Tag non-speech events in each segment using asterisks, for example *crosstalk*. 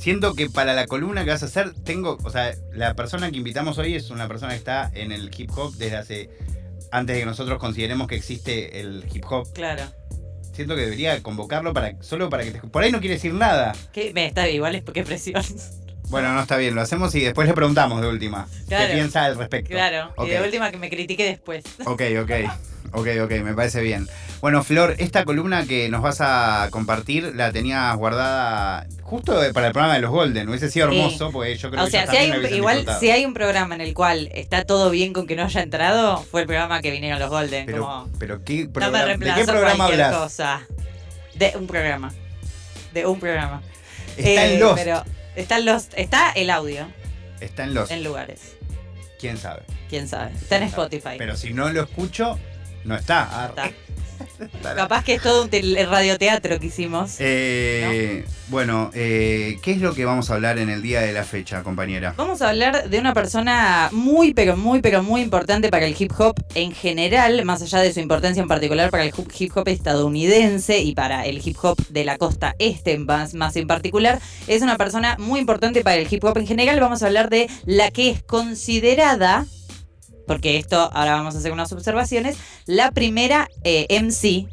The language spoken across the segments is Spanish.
siento que para la columna que vas a hacer, tengo, o sea, la persona que invitamos hoy es una persona que está en el hip hop desde hace, antes de que nosotros consideremos que existe el hip hop. Claro. Siento que debería convocarlo para solo para que te... Por ahí no quiere decir nada. ¿Qué? Me está igual es porque presión. Bueno, no está bien, lo hacemos y después le preguntamos de última. Claro. ¿Qué piensa al respecto? Claro. Y de última que me critique después. Ok, *laughs* ok. Ok, ok, me parece bien. Bueno, Flor, esta columna que nos vas a compartir la tenías guardada justo para el programa de los Golden. Hubiese sido Sí. hermoso, porque yo creo O que sea, si hay un- igual disfrutado. si hay un programa en el cual está todo bien con que no haya entrado, fue el programa que vinieron los Golden. Pero, como, pero ¿qué no me programa- ¿de reemplazo qué programa hablas? cosa. De un programa. De un programa. Está Eh, en Lost. Pero está en Lost. Está el audio Está en Lost. en lugares. ¿Quién sabe? Quién sabe. Está en Spotify. Pero si no lo escucho, no está. Está. Capaz que es todo un radioteatro que hicimos. Eh, Bueno, eh, ¿qué es lo que vamos a hablar en el día de la fecha, compañera? Vamos a hablar de una persona muy, pero muy, pero muy importante para el hip hop en general, más allá de su importancia en particular para el hip- hip hop estadounidense y para el hip hop de la costa este más, más en particular. Es una persona muy importante para el hip hop en general. Vamos a hablar de la que es considerada, porque esto ahora vamos a hacer unas observaciones, la primera eh, MC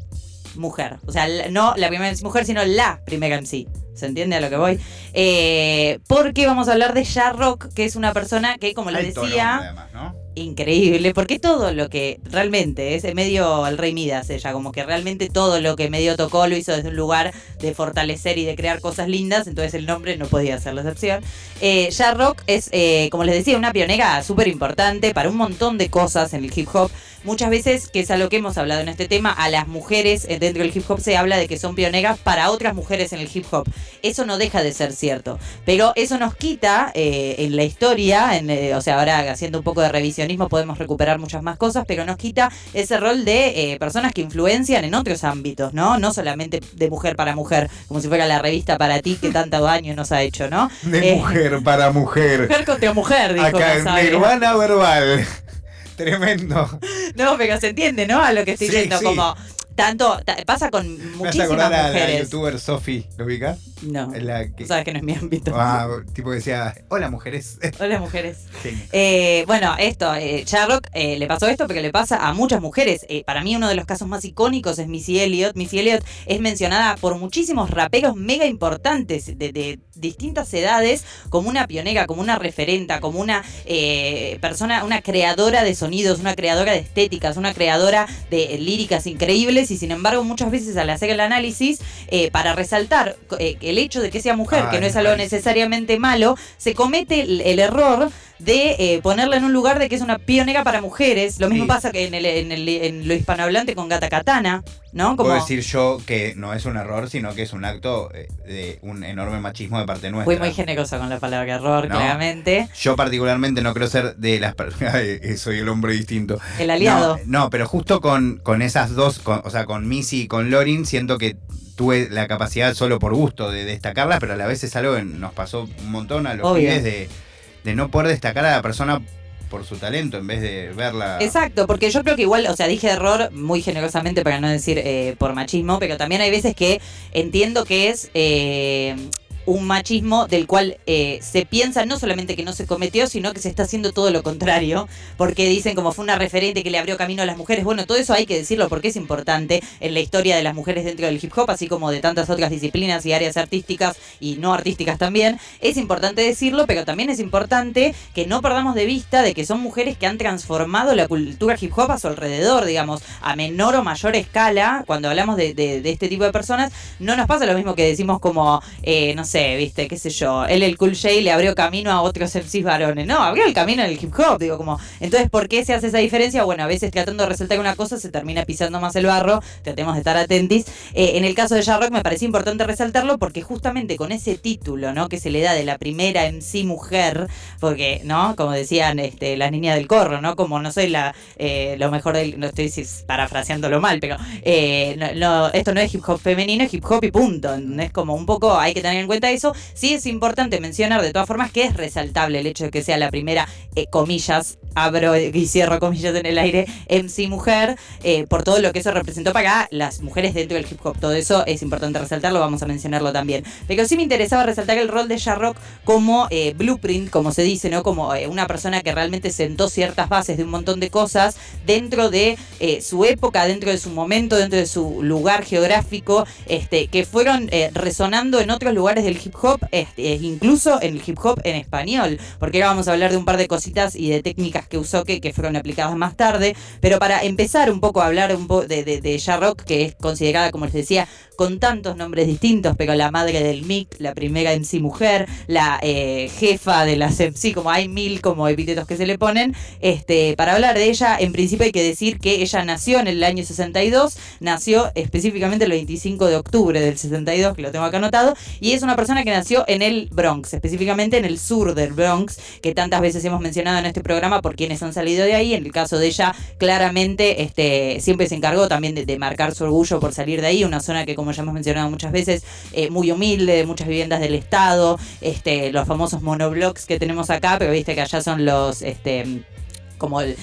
mujer. O sea, no la primera MC mujer, sino la primera MC. ¿Se entiende a lo que voy? Eh, porque vamos a hablar de Ja Rock, que es una persona que, como les decía, nombre, además, ¿no? Increíble, porque todo lo que realmente es medio el rey Midas ella, como que realmente todo lo que medio tocó lo hizo desde un lugar de fortalecer y de crear cosas lindas, entonces el nombre no podía ser la excepción. Eh, Ja Rock es, eh, como les decía, una pionera súper importante para un montón de cosas en el hip hop. Muchas veces, que es a lo que hemos hablado en este tema, a las mujeres eh, dentro del hip hop se habla de que son pioneras para otras mujeres en el hip hop. Eso no deja de ser cierto. Pero eso nos quita eh, en la historia, o sea, ahora haciendo un poco de revisionismo podemos recuperar muchas más cosas, pero nos quita ese rol de eh, personas que influencian en otros ámbitos, ¿no? No solamente de mujer para mujer, como si fuera la revista para ti que tanto daño *laughs* nos ha hecho, ¿no? De Eh, mujer para mujer. Mujer contra mujer, dijo Acá en. Nirvana Verbal. *laughs* Tremendo. No, pero se entiende, ¿no? A lo que estoy Sí, diciendo, sí. como tanto, ta- pasa con *laughs* Me hace muchísimas acordar a la youtuber Sofi, ¿lo ubicas? No, La que- tú sabes que no es mi ámbito. Ah, tipo que decía, hola mujeres. *laughs* Hola mujeres. Genio. Eh, bueno, esto, eh, Sherlock eh, le pasó esto porque le pasa a muchas mujeres. Eh, para mí uno de los casos más icónicos es Missy Elliott. Missy Elliott es mencionada por muchísimos raperos mega importantes de, de distintas edades como una pionera, como una referenta, como una eh, persona, una creadora de sonidos, una creadora de estéticas, una creadora de eh, líricas increíbles y sin embargo muchas veces al hacer el análisis eh, para resaltar eh, el hecho de que sea mujer, Ay, que no es algo necesariamente malo, se comete el, el error de eh, ponerla en un lugar de que es una pionera para mujeres. Lo mismo Sí. pasa que en, el, en, el- en lo hispanohablante con Gata Katana, ¿no? Como Puedo decir yo que no es un error, sino que es un acto eh, de un enorme machismo de parte nuestra. fui muy generosa con la palabra error, No. claramente. Yo particularmente no creo ser de las personas, *laughs* soy el hombre distinto. El aliado. No, no, pero justo con, con esas dos, con- o sea, con Missy y con Lorin, siento que tuve la capacidad solo por gusto de destacarlas, pero a la vez es algo que nos pasó un montón a los Obvio. pibes de, de no poder destacar a la persona por su talento en vez de verla. Exacto, porque yo creo que igual, o sea, dije error muy generosamente para no decir eh, por machismo, pero también hay veces que entiendo que es eh, un machismo del cual eh, se piensa no solamente que no se cometió, sino que se está haciendo todo lo contrario, porque dicen como fue una referente que le abrió camino a las mujeres. Bueno, todo eso hay que decirlo porque es importante en la historia de las mujeres dentro del hip hop, así como de tantas otras disciplinas y áreas artísticas y no artísticas también. Es importante decirlo, pero también es importante que no perdamos de vista de que son mujeres que han transformado la cultura hip hop a su alrededor, digamos, a menor o mayor escala. Cuando hablamos de, de- este tipo de personas, no nos pasa lo mismo que decimos como, eh, no sé, viste, qué sé yo, él el Cool J le abrió camino a otros MCs varones. No, abrió el camino en el hip hop, digo, como, entonces, ¿por qué se hace esa diferencia? Bueno, a veces tratando de resaltar una cosa se termina pisando más el barro, tratemos de estar atentis. Eh, en el caso de Jarrock me parecía importante resaltarlo porque justamente con ese título, ¿no? Que se le da de la primera MC mujer, porque, ¿no? Como decían este, las niñas del corro, ¿no? Como no soy la eh, lo mejor del. No estoy parafraseándolo mal, pero eh, no, esto no es hip hop femenino, es hip hop y punto. Es como un poco, hay que tener en cuenta eso. Sí es importante mencionar de todas formas que es resaltable el hecho de que sea la primera, eh, comillas, abro y cierro comillas en el aire, MC mujer, eh, por todo lo que eso representó para las mujeres dentro del hip hop. Todo eso es importante resaltarlo, vamos a mencionarlo también. Pero sí me interesaba resaltar el rol de Jarrock como eh, blueprint, como se dice, ¿no? Como una persona que realmente sentó ciertas bases de un montón de cosas dentro de su época, dentro de su momento, dentro de su lugar geográfico, este, que fueron resonando en otros lugares del hip hop, este, incluso en el hip hop en español. Porque ahora vamos a hablar de un par de cositas y de técnicas que usó que, que fueron aplicadas más tarde. Pero para empezar un poco a hablar un poco de, de, de Rock, que es considerada, como les decía, con tantos nombres distintos, pero la madre del MIC, la primera MC mujer, la eh, jefa de las MC, como hay mil como epítetos que se le ponen. Este, para hablar de ella, en principio hay que decir que ella nació en el año 62, nació específicamente el 25 de octubre del 62, que lo tengo acá anotado, y es una persona que nació en el Bronx, específicamente en el sur del Bronx, que tantas veces hemos mencionado en este programa por quienes han salido de ahí. En el caso de ella, claramente este, siempre se encargó también de, de marcar su orgullo por salir de ahí, una zona que como ya hemos mencionado muchas veces, eh, muy humilde, muchas viviendas del Estado, este, los famosos monoblocks que tenemos acá, pero viste que allá son los... Este, como es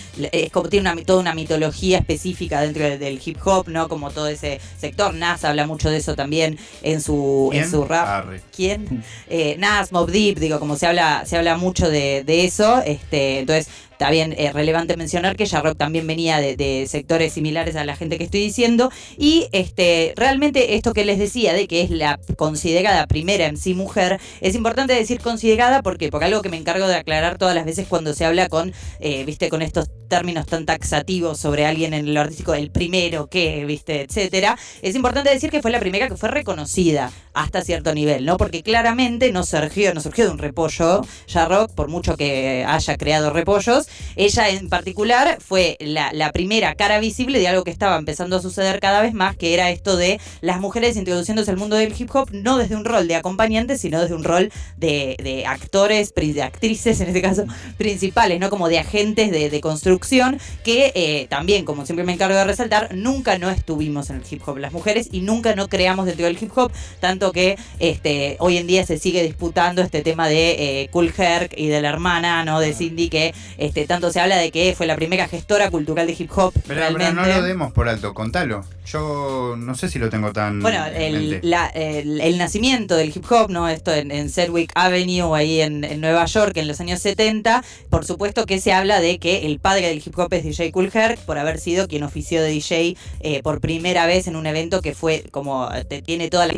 como tiene una, toda una mitología específica dentro del hip hop, ¿no? Como todo ese sector. Nas habla mucho de eso también en su, en su rap. ¿Quién? Eh, Nas, Mob Deep, digo, como se habla, se habla mucho de, de eso. Este, entonces, Está bien, es relevante mencionar que Jarrock también venía de, sectores similares a la gente que estoy diciendo. Y este, realmente esto que les decía de que es la considerada primera en sí mujer, es importante decir considerada porque, porque algo que me encargo de aclarar todas las veces cuando se habla con, eh, viste, con estos términos tan taxativos sobre alguien en lo artístico, el primero que, viste, etcétera, es importante decir que fue la primera que fue reconocida hasta cierto nivel, ¿no? Porque claramente no surgió, no surgió de un repollo, Jarrock, por mucho que haya creado repollos, ella en particular fue la, primera cara visible de algo que estaba empezando a suceder cada vez más, que era esto de las mujeres introduciéndose al mundo del hip hop, no desde un rol de acompañantes, sino desde un rol de, actores, de actrices *laughs* en este caso, principales, ¿no? Como de agentes de, de construcción que eh, también, como siempre me encargo de resaltar, nunca no estuvimos en el hip hop las mujeres y nunca no creamos dentro del hip hop, tanto que este, hoy en día se sigue disputando este tema de eh, Cool Herc y de la hermana, ¿no? De Cindy, que este, tanto se habla de que fue la primera gestora cultural de hip hop. Pero, realmente. no lo demos por alto, contalo. Yo no sé si lo tengo tan. Bueno, el, el, nacimiento del hip hop, ¿no? Esto en, en Sedgwick Avenue, ahí en, en Nueva York, en los años 70, por supuesto que se habla de que el padre del hip hop es DJ Cool Herc, por haber sido quien ofició de DJ eh, por primera vez en un evento que fue como, te, tiene toda la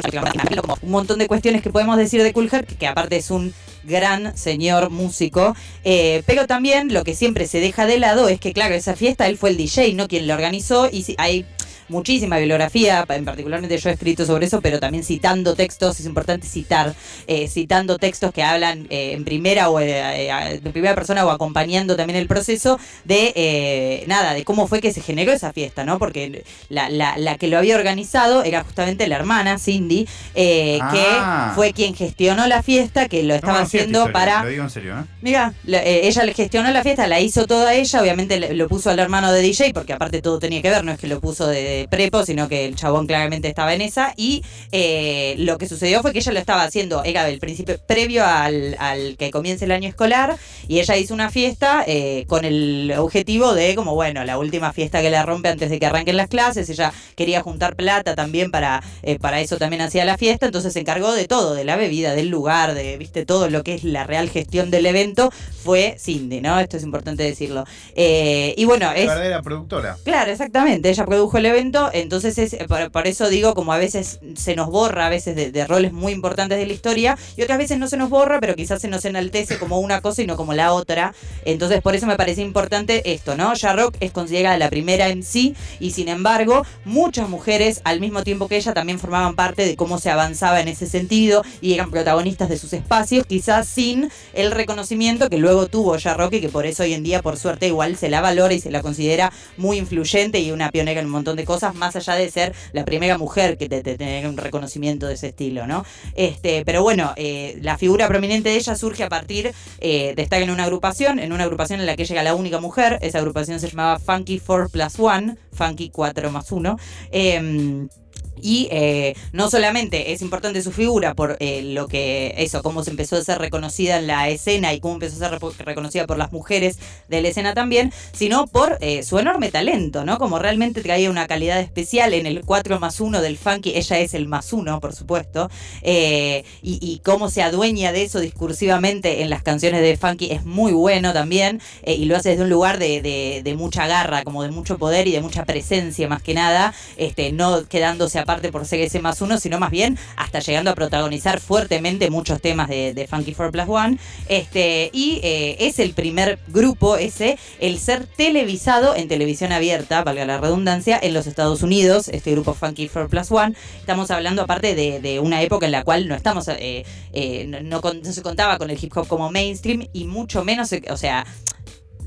como un montón de cuestiones que podemos decir de Cool Herc, que aparte es un gran señor músico, eh, pero también lo que siempre se deja de lado es que, claro, esa fiesta él fue el DJ, no quien la organizó, y hay muchísima bibliografía, en particularmente yo he escrito sobre eso, pero también citando textos, es importante citar, eh, citando textos que hablan eh, en primera o eh, en primera persona o acompañando también el proceso de nada, de cómo fue que se generó esa fiesta, ¿no? Porque la, la, la que lo había organizado era justamente la hermana, Cindy, que ah. fue quien gestionó la fiesta, que lo estaba haciendo para. Lo digo en serio, Mira, ella le gestionó la fiesta, la hizo toda ella, obviamente lo puso al hermano de DJ, porque aparte todo tenía que ver, no es que lo puso de prepo, sino que el chabón claramente estaba en esa. Y eh, lo que sucedió fue que ella lo estaba haciendo, era del principio, previo al, que comience el año escolar, y ella hizo una fiesta eh, con el objetivo de, como bueno, la última fiesta que la rompe antes de que arranquen las clases. Ella quería juntar plata también para, eh, para eso también hacía la fiesta, entonces se encargó de todo, de la bebida, del lugar, de, viste, todo lo que es la real gestión del evento, fue Cindy, ¿no? Esto es importante decirlo. y bueno, es. La verdadera productora. Claro, exactamente. Ella produjo el evento entonces es, por, eso digo, como a veces se nos borra, a veces de, roles muy importantes de la historia, y otras veces no se nos borra, pero quizás se nos enaltece como una cosa y no como la otra. Entonces por eso me parece importante esto, ¿no? Ya Rock es considerada la primera en sí, y sin embargo, muchas mujeres, al mismo tiempo que ella, también formaban parte de cómo se avanzaba en ese sentido y eran protagonistas de sus espacios, quizás sin el reconocimiento que luego tuvo ya Rock y que por eso hoy en día, por suerte, igual se la valora y se la considera muy influyente y una pionera en un montón de cosas más allá de ser la primera mujer que te, te, un reconocimiento de ese estilo, ¿no? Este, pero bueno, eh, la figura prominente de ella surge a partir eh, de estar en una agrupación, en una agrupación en la que llega la única mujer, esa agrupación se llamaba Funky 4 Plus 1, Funky 4 más 1. Y eh, no solamente es importante su figura por eh, lo que, eso, cómo se empezó a ser reconocida en la escena y cómo empezó a ser reconocida por las mujeres de la escena también, sino por eh, su enorme talento, ¿no? Como realmente traía una calidad especial en el 4 más 1 del funky, ella es el más 1, por supuesto, y, cómo se adueña de eso discursivamente en las canciones de funky es muy bueno también, y lo hace desde un lugar de, de, mucha garra, como de mucho poder y de mucha presencia más que nada, este, no quedándose a parte por ese más uno, sino más bien hasta llegando a protagonizar fuertemente muchos temas de, Funky 4 Plus One. Este, y eh, es el primer grupo ese, el ser televisado en televisión abierta, valga la redundancia, en los Estados Unidos, este grupo Funky 4 Plus One. Estamos hablando aparte de, una época en la cual no estamos, eh, eh, no, se contaba con el hip hop como mainstream y mucho menos, o sea,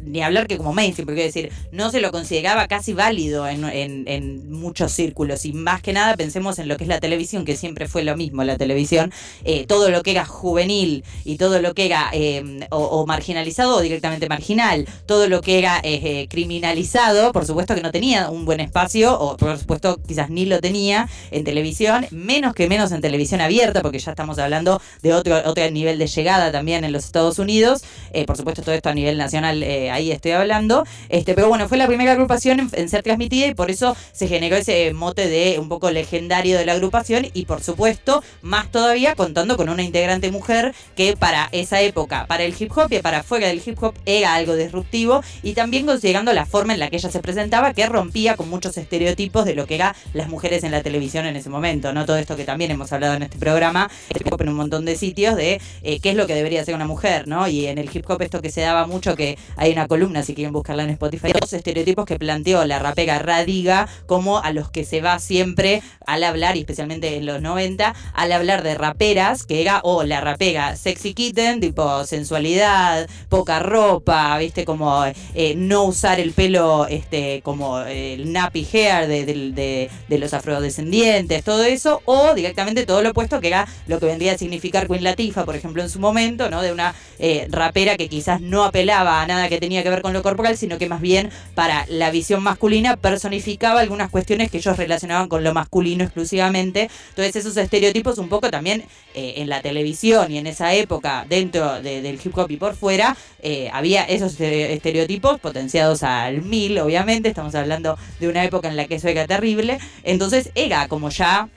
ni hablar que como mainstream, porque decir, no se lo consideraba casi válido en, en, muchos círculos. Y más que nada pensemos en lo que es la televisión, que siempre fue lo mismo la televisión. Eh, todo lo que era juvenil y todo lo que era em, o, marginalizado o directamente marginal, todo lo que era eh, criminalizado, por supuesto que no tenía un buen espacio, o por supuesto quizás ni lo tenía en televisión, menos que menos en televisión abierta, porque ya estamos hablando de otro, otro nivel de llegada también en los Estados Unidos. Eh, por supuesto, todo esto a nivel nacional ahí estoy hablando. Este, pero bueno, fue la primera agrupación en, ser transmitida y por eso se generó ese mote de un poco legendario de la agrupación y por supuesto, más todavía contando con una integrante mujer que para esa época, para el hip hop y para fuera del hip hop era algo disruptivo y también considerando la forma en la que ella se presentaba que rompía con muchos estereotipos de lo que eran las mujeres en la televisión en ese momento, ¿no? Todo esto que también hemos hablado en este programa, en un montón de sitios de eh, qué es lo que debería ser una mujer, ¿no? Y en el hip hop esto que se daba mucho que hay una columna, si quieren buscarla en Spotify, dos estereotipos que planteó la rapera Radiga como a los que se va siempre al hablar, y especialmente en los 90, al hablar de raperas, que era o la rapera sexy kitten, tipo sensualidad, poca ropa, viste, como eh, no usar el pelo este como el nappy hair de, de, los afrodescendientes, todo eso, o directamente todo lo opuesto, que era lo que vendría a significar Queen Latifah, por ejemplo, en su momento, ¿no? De una eh, rapera que quizás no apelaba a nada que tenía que ver con lo corporal, sino que más bien para la visión masculina personificaba algunas cuestiones que ellos relacionaban con lo masculino exclusivamente. Entonces esos estereotipos un poco también eh, en la televisión y en esa época dentro del hip hop y por fuera eh, había esos estereotipos potenciados al mil, obviamente, estamos hablando de una época en la que eso era terrible. Entonces era como ya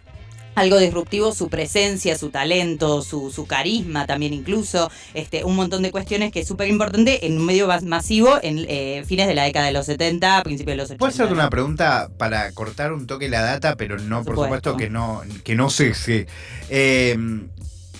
algo disruptivo, su presencia, su talento, su, su carisma también incluso, este, un montón de cuestiones que es súper importante en un medio más masivo en eh, fines de la década de los 70, principios de los 80. ¿Puedo hacerte una pregunta para cortar un toque la data, pero no, por, supuesto. que no, que no sé si... Eh,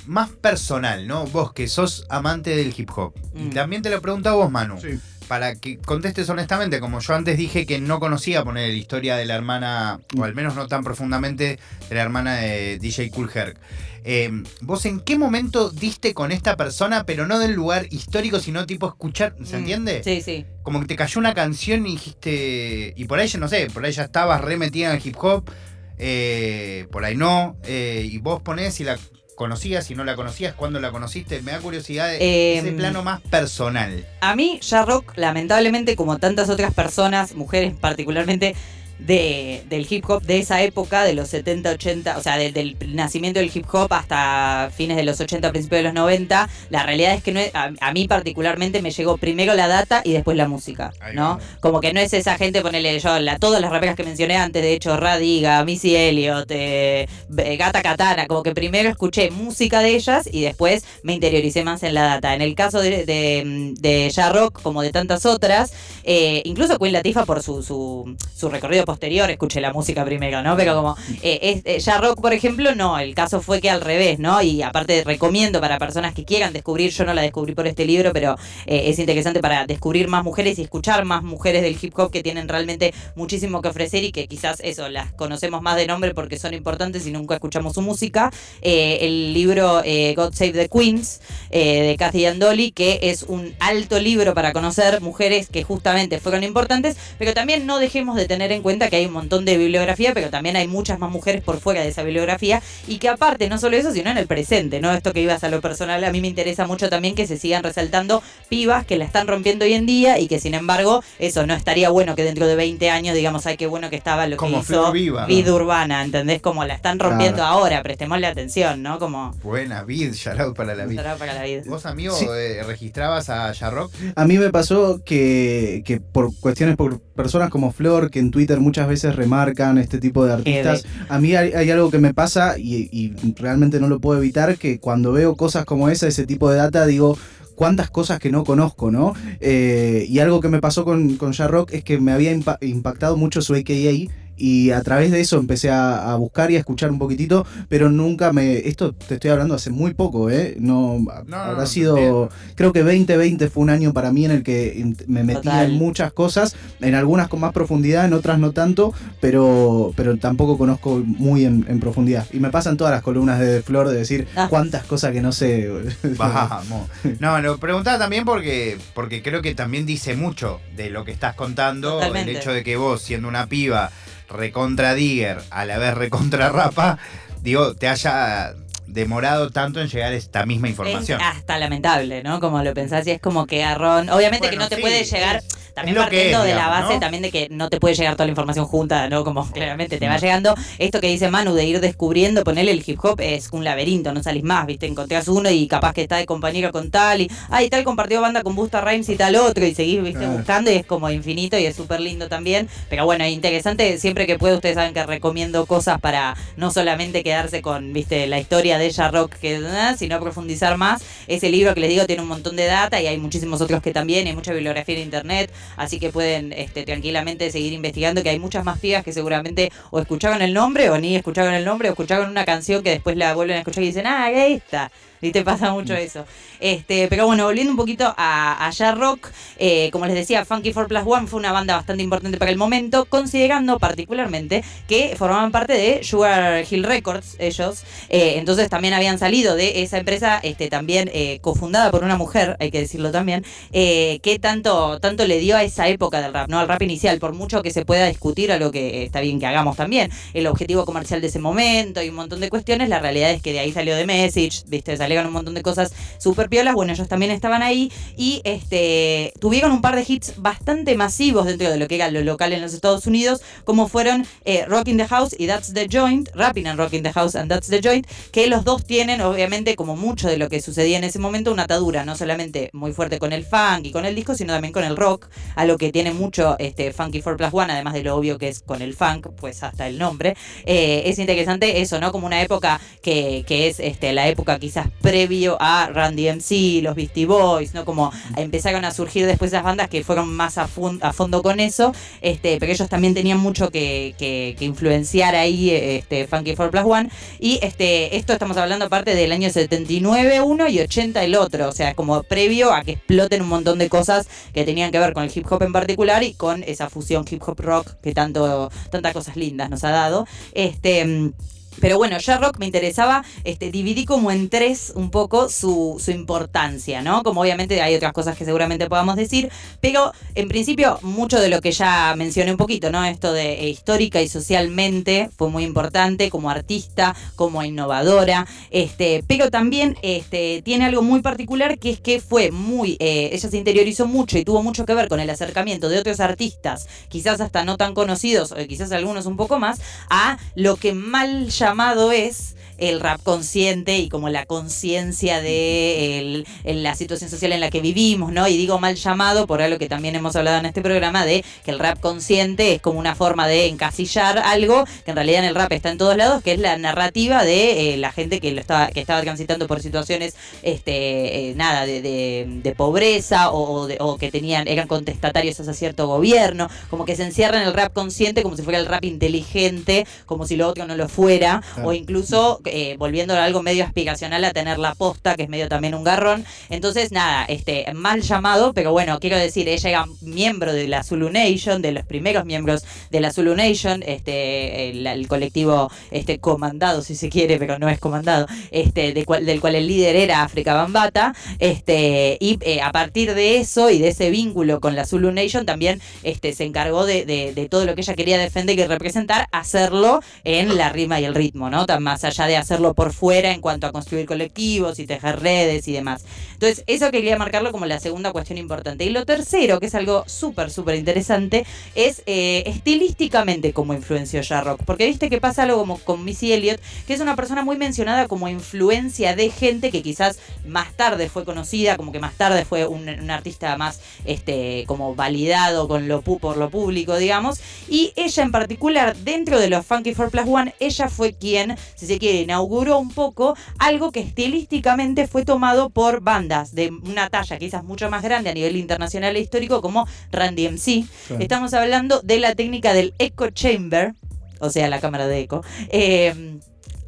más personal, ¿no? Vos que sos amante del hip hop. Y mm. también te lo pregunto a vos, Manu. Sí para que contestes honestamente, como yo antes dije que no conocía poner la historia de la hermana, o al menos no tan profundamente, de la hermana de DJ Cool Herc. Eh, ¿Vos en qué momento diste con esta persona, pero no del lugar histórico, sino tipo escuchar, ¿se mm, entiende? Sí, sí. Como que te cayó una canción y dijiste, y por ahí, no sé, por ahí ya estabas re metida en el hip hop, eh, por ahí no, eh, y vos ponés y la conocías, si no la conocías, cuándo la conociste. Me da curiosidad ese em, plano más personal. A mí, ya rock, lamentablemente, como tantas otras personas, mujeres particularmente, de, del hip hop de esa época, de los 70, 80, o sea, del nacimiento del hip hop hasta fines de los 80, principios de los 90, la realidad es que no a, mí particularmente me llegó primero la data y después la música, ¿no? Como que no es esa gente, ponerle yo, la, todas las raperas que mencioné antes, de hecho, Radiga, Missy Elliott, eh, Gata Katana, como que primero escuché música de ellas y después me interioricé más en la data. En el caso de, de, de Ja Rock, como de tantas otras, eh, incluso Queen Latifah por su, su, su recorrido posterior escuché la música primero, ¿no? Pero como eh, eh, ya rock, por ejemplo, no, el caso fue que al revés, ¿no? Y aparte recomiendo para personas que quieran descubrir, yo no la descubrí por este libro, pero eh, es interesante para descubrir más mujeres y escuchar más mujeres del hip hop que tienen realmente muchísimo que ofrecer y que quizás eso, las conocemos más de nombre porque son importantes y nunca escuchamos su música. el libro God Save the Queens de Cathy Andoli, que es un alto libro para conocer mujeres que justamente fueron importantes, pero también no dejemos de tener en cuenta cuenta que hay un montón de bibliografía, pero también hay muchas más mujeres por fuera de esa bibliografía y que aparte, no solo eso, sino en el presente, ¿no? Esto que ibas a lo personal, a mí me interesa mucho también que se sigan resaltando pibas que la están rompiendo hoy en día y que sin embargo, eso no estaría bueno que dentro de 20 años digamos, ay, qué bueno que estaba lo que hizo Vida Urbana, ¿entendés? Como la están rompiendo ahora, prestémosle atención, ¿no? Como... Buena, Vid, shout para la vida. para la vid. ¿Vos, amigo, eh, registrabas a Jarrock? A mí me pasó que, que por cuestiones, por personas como Flor, que en Twitter muchas veces remarcan este tipo de artistas, a mí hay, algo que me pasa y, y realmente no lo puedo evitar, que cuando veo cosas como esa, ese tipo de data, digo, cuántas cosas que no conozco, ¿no? Eh, y algo que me pasó con, con Rock es que me había impactado mucho su AKA y a través de eso empecé a, buscar y a escuchar un poquitito, pero nunca me... Esto te estoy hablando hace muy poco, ¿eh? No, habrá sido... Creo que 2020 fue un año para mí en el que me metí en muchas cosas, en algunas con más profundidad, en otras no tanto, pero, pero tampoco conozco muy en, profundidad. Y me pasan todas las columnas de Flor de decir ah. cuántas cosas que no sé. Vamos. No, lo preguntaba también porque, porque creo que también dice mucho de lo que estás contando, el hecho de que vos, siendo una piba, recontra Digger a la vez recontra Rapa, digo, te haya demorado tanto en llegar a esta misma información. Es hasta lamentable, ¿no? Como lo pensás y es como que Arrón, obviamente que no te puede llegar también partiendo de la base también de que no te puede llegar toda la información junta, ¿no? Como *laughs* claramente te va llegando. Esto que dice Manu de ir descubriendo, ponerle el hip hop es un laberinto, no salís más, ¿viste? Encontrás uno y capaz que está de compañero con tal y, ay, tal compartió banda con Busta Rhymes y tal otro y seguís, ¿viste? Buscando y es como infinito y es súper lindo también. Pero bueno, interesante, siempre que puedo, ustedes saben que recomiendo cosas para no solamente quedarse con, ¿viste? La historia de ella rock, que, sino profundizar más. Ese libro que les digo tiene un montón de data y hay muchísimos otros que también, hay mucha bibliografía en internet así que pueden este, tranquilamente seguir investigando, que hay muchas más pibas que seguramente o escucharon el nombre o ni escucharon el nombre o escucharon una canción que después la vuelven a escuchar y dicen, ah, ¿qué está? *laughs* Y te pasa mucho eso. Este, pero bueno, volviendo un poquito a, a Rock, eh, como les decía, Funky 4 Plus One fue una banda bastante importante para el momento, considerando particularmente que formaban parte de Sugar Hill Records, ellos. Eh, entonces también habían salido de esa empresa, este, también eh, cofundada por una mujer, hay que decirlo también, que tanto, tanto le dio a esa época del rap, ¿no? Al rap inicial, por mucho que se pueda discutir algo que está bien que hagamos también, el objetivo comercial de ese momento y un montón de cuestiones, la realidad es que de ahí salió The Message, viste, salió un montón de cosas súper piolas. Bueno, ellos también estaban ahí y este, tuvieron un par de hits bastante masivos dentro de lo que era lo local en los Estados Unidos, como fueron eh, Rocking the House y That's the Joint, Rapping and Rocking the House and That's the Joint, que los dos tienen, obviamente, como mucho de lo que sucedía en ese momento, una atadura, no solamente muy fuerte con el funk y con el disco, sino también con el rock, a lo que tiene mucho este, Funky 4 Plus One, además de lo obvio que es con el funk, pues hasta el nombre. Eh, es interesante eso, ¿no? Como una época que, que es este, la época quizás previo a Randy MC, los Beastie Boys, ¿no? Como empezaron a surgir después esas bandas que fueron más a, a fondo con eso, este, pero ellos también tenían mucho que, que, influenciar ahí este, Funky 4 Plus One. Y este, esto estamos hablando aparte del año 79 uno y 80 el otro, o sea, como previo a que exploten un montón de cosas que tenían que ver con el hip hop en particular y con esa fusión hip hop rock que tanto, tantas cosas lindas nos ha dado. Este pero bueno, ya rock me interesaba, este, dividí como en tres un poco su, su, importancia, ¿no? Como obviamente hay otras cosas que seguramente podamos decir, pero en principio mucho de lo que ya mencioné un poquito, ¿no? Esto de eh, histórica y socialmente fue muy importante como artista, como innovadora, este, pero también este, tiene algo muy particular que es que fue muy, eh, ella se interiorizó mucho y tuvo mucho que ver con el acercamiento de otros artistas, quizás hasta no tan conocidos, o quizás algunos un poco más, a lo que mal llamado es el rap consciente y como la conciencia de la situación social en la que vivimos, ¿no? Y digo mal llamado por algo que también hemos hablado en este programa de que el rap consciente es como una forma de encasillar algo que en realidad en el rap está en todos lados, que es la narrativa de eh, la gente que lo estaba que estaba transitando por situaciones este eh, nada de, pobreza o, o, que tenían eran contestatarios hacia cierto gobierno, como que se encierra en el rap consciente como si fuera el rap inteligente, como si lo otro no lo fuera o incluso eh, volviendo a algo medio aspiracional a tener la posta, que es medio también un garrón. Entonces, nada, este, mal llamado, pero bueno, quiero decir, ella era miembro de la Zulu Nation, de los primeros miembros de la Zulu Nation, este, el, colectivo este, comandado, si se quiere, pero no es comandado, este, del cual el líder era África Bambata, este, y eh, a partir de eso y de ese vínculo con la Zulu Nation también este, se encargó de, de, todo lo que ella quería defender y representar, hacerlo en la rima y el ritmo, ¿no? Tan más allá de hacerlo por fuera en cuanto a construir colectivos y tejer redes y demás. Entonces, eso quería marcarlo como la segunda cuestión importante. Y lo tercero, que es algo súper, súper interesante, es eh, estilísticamente cómo influenció ya rock. Porque viste que pasa algo como con Missy Elliott, que es una persona muy mencionada como influencia de gente que quizás más tarde fue conocida, como que más tarde fue un, artista más este, como validado con lo, por lo público, digamos. Y ella en particular, dentro de los Funky 4 Plus One, ella fue quien, si se quiere, inauguró un poco algo que estilísticamente fue tomado por bandas de una talla quizás mucho más grande a nivel internacional e histórico como Randy MC. Estamos hablando de la técnica del echo chamber, o sea, la cámara de eco. Eh,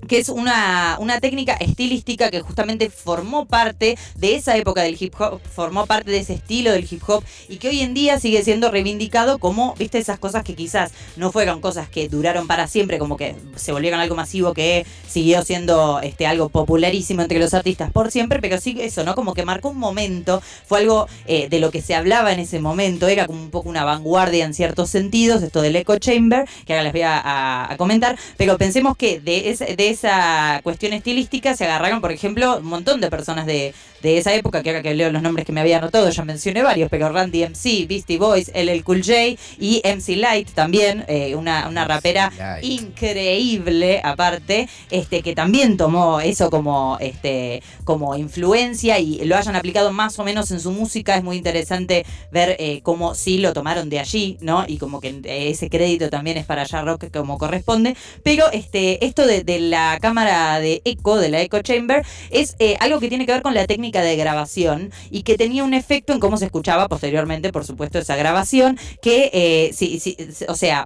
que es una, una técnica estilística que justamente formó parte de esa época del hip hop, formó parte de ese estilo del hip hop y que hoy en día sigue siendo reivindicado como, viste, esas cosas que quizás no fueron cosas que duraron para siempre, como que se volvieron algo masivo que siguió siendo este, algo popularísimo entre los artistas por siempre, pero sí eso, ¿no? Como que marcó un momento, fue algo eh, de lo que se hablaba en ese momento, era como un poco una vanguardia en ciertos sentidos, esto del echo chamber, que ahora les voy a, comentar, pero pensemos que de, ese, de esa cuestión estilística se agarraron, por ejemplo, un montón de personas de, de esa época, que ahora que leo los nombres que me había anotado, ya mencioné varios, pero Randy MC, Beastie Boys, LL Cool J y MC Light también, eh, una, una rapera increíble aparte, este, que también tomó eso como, este, como influencia y lo hayan aplicado más o menos en su música. Es muy interesante ver eh, cómo sí lo tomaron de allí, ¿no? Y como que ese crédito también es para Rock como corresponde. Pero este, esto de, de la cámara de eco, de la echo chamber, es eh, algo que tiene que ver con la técnica de grabación y que tenía un efecto en cómo se escuchaba posteriormente, por supuesto, esa grabación, que, eh, sí, sí, o sea,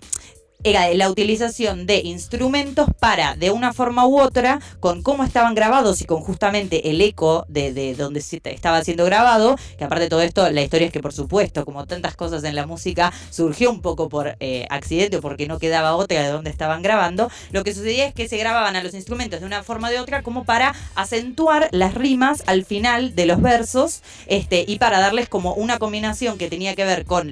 era la utilización de instrumentos para, de una forma u otra, con cómo estaban grabados y con justamente el eco de, de donde estaba siendo grabado, que aparte de todo esto, la historia es que por supuesto, como tantas cosas en la música, surgió un poco por eh, accidente o porque no quedaba otra de donde estaban grabando, lo que sucedía es que se grababan a los instrumentos de una forma de otra como para acentuar las rimas al final de los versos este, y para darles como una combinación que tenía que ver con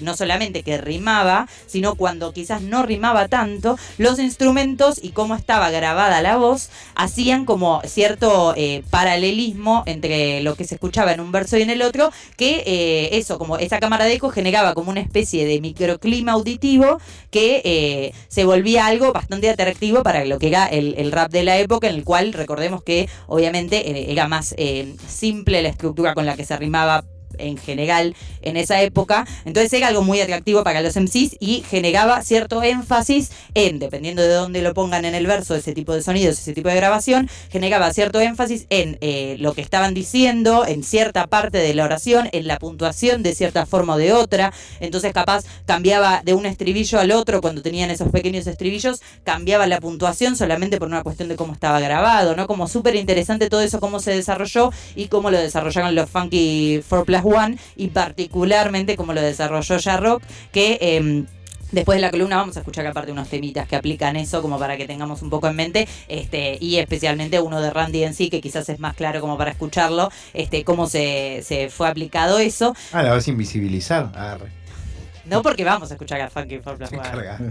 no solamente que rimaba, sino cuando quizás no rimaba tanto, los instrumentos y cómo estaba grabada la voz hacían como cierto eh, paralelismo entre lo que se escuchaba en un verso y en el otro, que eh, eso, como esa cámara de eco generaba como una especie de microclima auditivo que eh, se volvía algo bastante atractivo para lo que era el, el, rap de la época, en el cual recordemos que obviamente era más simple la estructura con la que se rimaba en general en esa época. Entonces era algo muy atractivo para los MCs y generaba cierto énfasis en, dependiendo de dónde lo pongan en el verso, ese tipo de sonidos, ese tipo de grabación, generaba cierto énfasis en eh, lo que estaban diciendo, en cierta parte de la oración, en la puntuación de cierta forma o de otra. Entonces capaz cambiaba de un estribillo al otro cuando tenían esos pequeños estribillos, cambiaba la puntuación solamente por una cuestión de cómo estaba grabado, ¿no? Como súper interesante todo eso, cómo se desarrolló y cómo lo desarrollaron los Funky 4 Plus One y particularmente como lo desarrolló ya Rock, que... Em, después de la columna vamos a escuchar aparte unos temitas que aplican eso como para que tengamos un poco en mente, este, y especialmente uno de Randy en sí, que quizás es más claro como para escucharlo, este, cómo se, se fue aplicado eso. Ah, la vas a invisibilizar. No porque vamos a escuchar a Funky for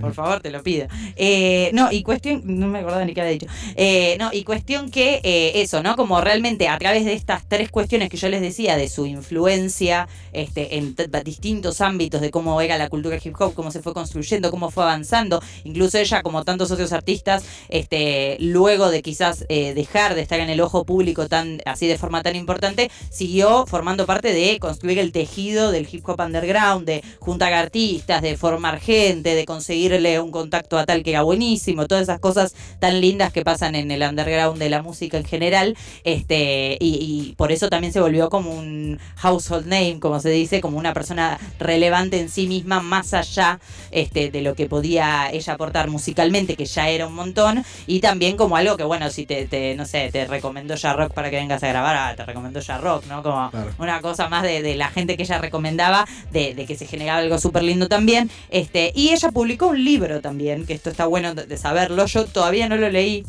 Por favor, te lo pido. Eh, no, y cuestión, no me acuerdo ni qué había dicho. Eh, no, y cuestión que eh, eso, ¿no? Como realmente a través de estas tres cuestiones que yo les decía, de su influencia este, en distintos ámbitos de cómo era la cultura hip hop, cómo se fue construyendo, cómo fue avanzando, incluso ella, como tantos otros artistas, este, luego de quizás dejar de estar en el ojo público tan así de forma tan importante, siguió formando parte de construir el tejido del hip hop underground, de juntar artistas, de formar gente, de conseguirle un contacto a tal que era buenísimo, todas esas cosas tan lindas que pasan en el underground de la música en general, este, y, por eso también se volvió como un household name, como se dice, como una persona relevante en sí misma, más allá este, de lo que podía ella aportar musicalmente, que ya era un montón, y también como algo que, bueno, si te, no sé, te recomiendo ya rock para que vengas a grabar, ah, te recomiendo ya rock, ¿no? Como una cosa más de, la gente que ella recomendaba, de, que se generaba algo súper lindo también. Este, y ella publicó un libro también, que esto está bueno de saberlo, yo todavía no lo leí,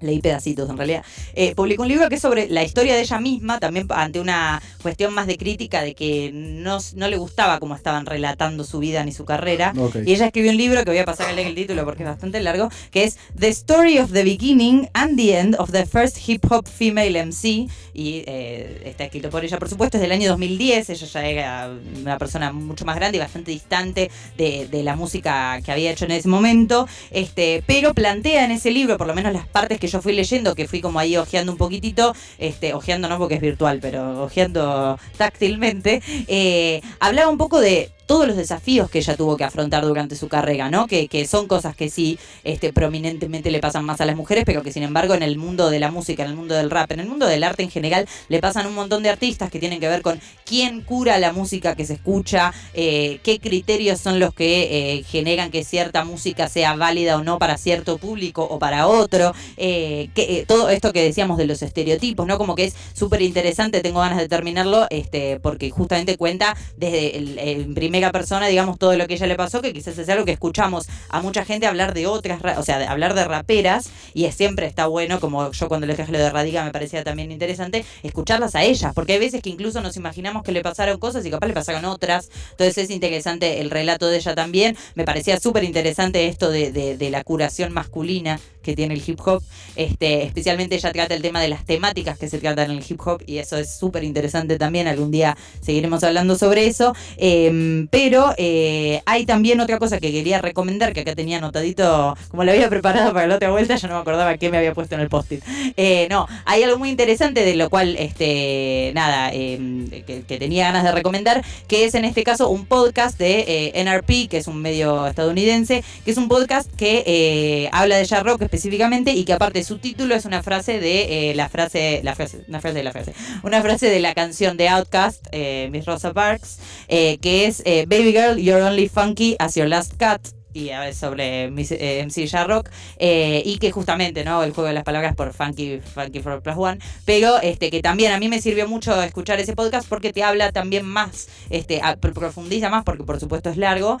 leí pedacitos en realidad, eh, publicó un libro que es sobre la historia de ella misma, también ante una cuestión más de crítica de que no, no le gustaba cómo estaban relatando su vida ni su carrera. Y ella escribió un libro que voy a pasar a leer el título porque es bastante largo, que es The Story of the Beginning and the End of the First Hip Hop Female MC. Y eh, está escrito por ella, por supuesto, es del año 2010. Ella ya era una persona mucho más grande y bastante distante de, de la música que había hecho en ese momento. Este, pero plantea en ese libro, por lo menos las partes que yo fui leyendo, que fui como ahí ojeando un poquitito, este, ojeando no porque es virtual, pero ojeando táctilmente, eh, hablaba un poco de todos los desafíos que ella tuvo que afrontar durante su carrera, ¿no? Que, que son cosas que sí este, prominentemente le pasan más a las mujeres, pero que sin embargo en el mundo de la música, en el mundo del rap, en el mundo del arte en general, le pasan un montón de artistas que tienen que ver con quién cura la música que se escucha, eh, qué criterios son los que eh, generan que cierta música sea válida o no para cierto público o para otro, eh, que, todo esto que decíamos de los estereotipos, ¿no? Como que es súper interesante, tengo ganas de terminarlo, este, porque justamente cuenta desde el, el primer persona, digamos, todo lo que ella le pasó, que quizás es algo que escuchamos a mucha gente hablar de otras, o sea, de hablar de raperas, y es, siempre está bueno, como yo cuando le traje lo de Radica me parecía también interesante, escucharlas a ellas, porque hay veces que incluso nos imaginamos que le pasaron cosas y capaz le pasaron otras, entonces es interesante el relato de ella también, me parecía súper interesante esto de, de la curación masculina que tiene el hip hop. Este, especialmente ella trata el tema de las temáticas que se tratan en el hip hop y eso es súper interesante también. Algún día seguiremos hablando sobre eso. Em, pero eh, hay también otra cosa que quería recomendar, que acá tenía anotadito, como lo había preparado para la otra vuelta, yo no me acordaba qué me había puesto en el post-it. Eh, no, hay algo muy interesante de lo cual, este, nada, em, que, tenía ganas de recomendar, que es en este caso un podcast de eh, NRP, que es un medio estadounidense, que es un podcast que habla de jazz rock, específicamente y que aparte su título es una frase de eh, la frase, la frase, una frase de la frase, una frase de la canción de Outcast, eh, Miss Rosa Parks, eh, que es Baby Girl, You're Only Funky as Your Last Cut y a veces sobre MC Jarrock y que justamente no el juego de las palabras por Funky Funky for Plus One pero este que también a mí me sirvió mucho escuchar ese podcast porque te habla también más este profundiza más porque por supuesto es largo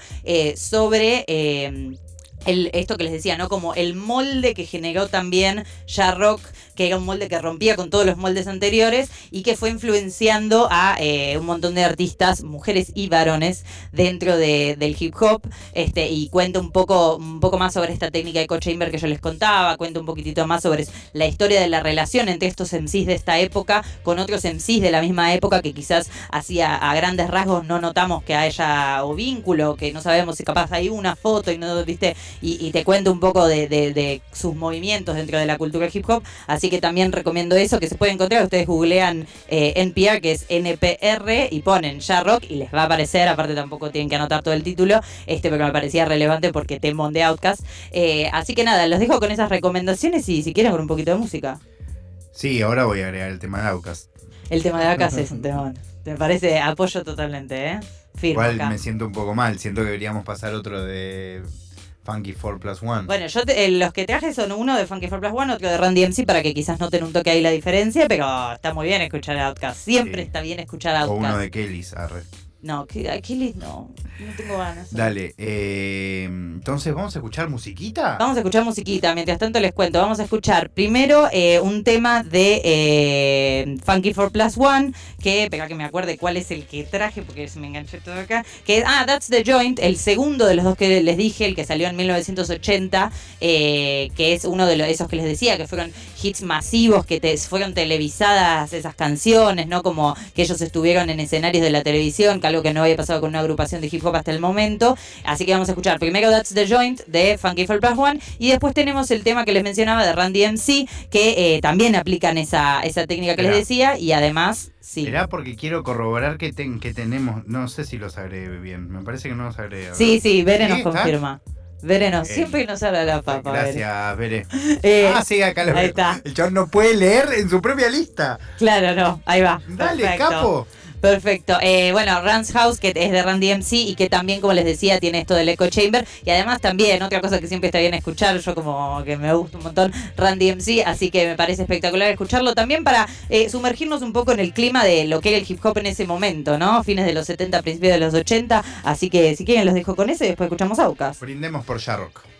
sobre esto que les decía, ¿no? Como el molde que generó también Jarrock que era un molde que rompía con todos los moldes anteriores y que fue influenciando a eh, un montón de artistas, mujeres y varones, dentro del hip hop. Este, y cuenta un poco, un poco más sobre esta técnica de co-chamber que yo les contaba, cuenta un poquitito más sobre la historia de la relación entre estos MCs de esta época con otros MCs de la misma época que quizás hacía a grandes rasgos no notamos que haya o vínculo, que no sabemos si capaz hay una foto y no, viste, y, te cuenta un poco de, de sus movimientos dentro de la cultura hip hop. Así que también recomiendo eso, que se puede encontrar. Ustedes googlean eh, NPR, que es NPR, y ponen ya rock y les va a aparecer. Aparte, tampoco tienen que anotar todo el título, este porque me parecía relevante porque temón de Outcast. Eh, así que nada, los dejo con esas recomendaciones y si quieren con un poquito de música. Sí, ahora voy a agregar el tema de Outcast. El tema de Outcast *laughs* es un temón. Me parece apoyo totalmente, ¿eh? Igual me siento un poco mal. Siento que deberíamos pasar otro de Funky 4 Plus 1. Bueno, yo eh, los que traje son uno de Funky 4 Plus 1, otro de Randy MC, para que quizás noten un toque ahí la diferencia, pero está muy bien escuchar Outcast. Siempre está bien escuchar Outcast. O uno de Kelly's, arre. No, Aquiles no. No tengo ganas. Dale, eh, entonces vamos a escuchar musiquita. Vamos a escuchar musiquita. Mientras tanto les cuento, vamos a escuchar primero eh, un tema de eh, Funky 4 Plus One, que, espera que me acuerde cuál es el que traje, porque se me enganché todo acá, que ah, That's the Joint, el segundo de los dos que les dije, el que salió en 1980, que es uno de los, esos que les decía, que fueron hits masivos que te fueron televisadas esas canciones, ¿no? Como que ellos estuvieron en escenarios de la televisión, que algo que no había pasado con una agrupación de hip hop hasta el momento. Así que vamos a escuchar primero That's the Joint de Funky for Plus One y después tenemos el tema que les mencionaba de Randy MC, que eh, también aplican esa, esa técnica que les decía y además Sí. Será porque quiero corroborar que, que tenemos. No sé si los agregué bien. Me parece que no los agregué. Sí, sí, Bere nos confirma. Bere nos, siempre nos habla la papa. Gracias, Bere. *laughs* Eh, ah, sí, acá lo Ahí está. El chabón no puede leer en su propia lista. Claro, no. Ahí va. Dale, capo. Perfecto. Eh, bueno, Rance House, que es de Randy MC y que también, como les decía, tiene esto del Echo Chamber. Y además también, otra cosa que siempre está bien escuchar, yo como que me gusta un montón Randy MC, así que me parece espectacular escucharlo también para eh, sumergirnos un poco en el clima de lo que era el hip hop en ese momento, ¿no? Fines de los 70, principios de los 80. Así que si quieren los dejo con eso y después escuchamos Aucas. Brindemos por Sharrock.